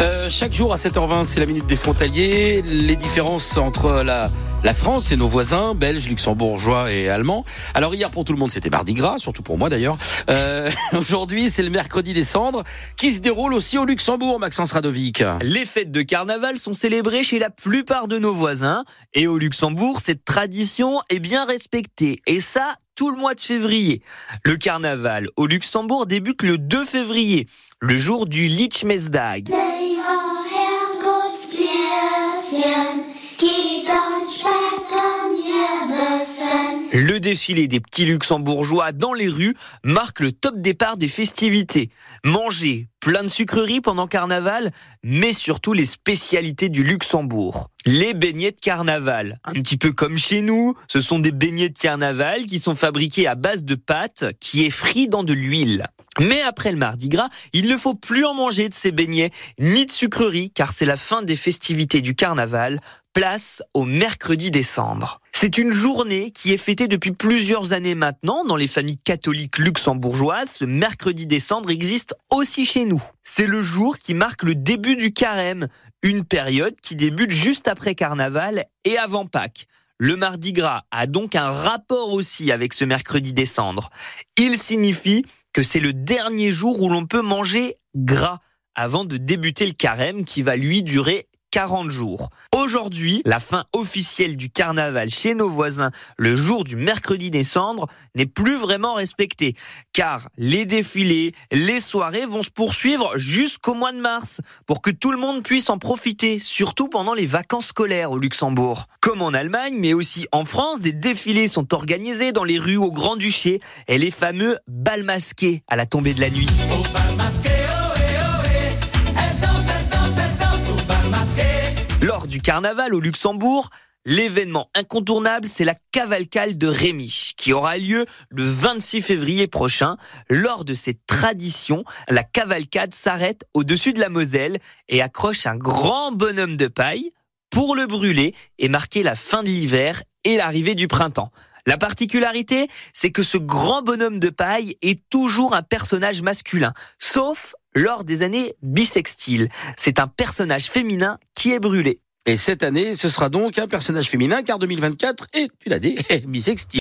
Euh, chaque jour à 7h20, c'est la minute des frontaliers. Les différences entre la, France et nos voisins, belges, luxembourgeois et allemands. Alors hier pour tout le monde c'était mardi gras, surtout pour moi d'ailleurs. Euh, Aujourd'hui c'est le mercredi des cendres qui se déroule aussi au Luxembourg, Maxence Radovic. Les fêtes de carnaval sont célébrées chez la plupart de nos voisins. Et au Luxembourg, cette tradition est bien respectée. Et ça, tout le mois de février. Le carnaval au Luxembourg débute le 2 février, le jour du Lichmesdag. Le défilé des petits luxembourgeois dans les rues marque le top départ des festivités. Manger plein de sucreries pendant carnaval, mais surtout les spécialités du Luxembourg. Les beignets de carnaval. Un petit peu comme chez nous, ce sont des beignets de carnaval qui sont fabriqués à base de pâte qui est frit dans de l'huile. Mais après le mardi gras, il ne faut plus en manger de ces beignets, ni de sucreries, car c'est la fin des festivités du carnaval. Place au mercredi décembre. C'est une journée qui est fêtée depuis plusieurs années maintenant dans les familles catholiques luxembourgeoises. Ce mercredi décembre existe aussi chez nous. C'est le jour qui marque le début du carême, une période qui débute juste après carnaval et avant Pâques. Le mardi gras a donc un rapport aussi avec ce mercredi décembre. Il signifie que c'est le dernier jour où l'on peut manger gras avant de débuter le carême qui va lui durer 40 jours. Aujourd'hui, la fin officielle du carnaval chez nos voisins, le jour du mercredi des cendres, n'est plus vraiment respectée. Car les défilés, les soirées vont se poursuivre jusqu'au mois de mars, pour que tout le monde puisse en profiter, surtout pendant les vacances scolaires au Luxembourg. Comme en Allemagne, mais aussi en France, des défilés sont organisés dans les rues au Grand-Duché, et les fameux bals masqués à la tombée de la nuit. Du carnaval au Luxembourg, l'événement incontournable, c'est la cavalcade de Rémiche, qui aura lieu le 26 février prochain. Lors de cette tradition, la cavalcade s'arrête au-dessus de la Moselle et accroche un grand bonhomme de paille pour le brûler et marquer la fin de l'hiver et l'arrivée du printemps. La particularité, c'est que ce grand bonhomme de paille est toujours un personnage masculin, sauf lors des années bissextiles. C'est un personnage féminin qui est brûlé. Et cette année, ce sera donc un personnage féminin car 2024 est, tu l'as dit, bisextile.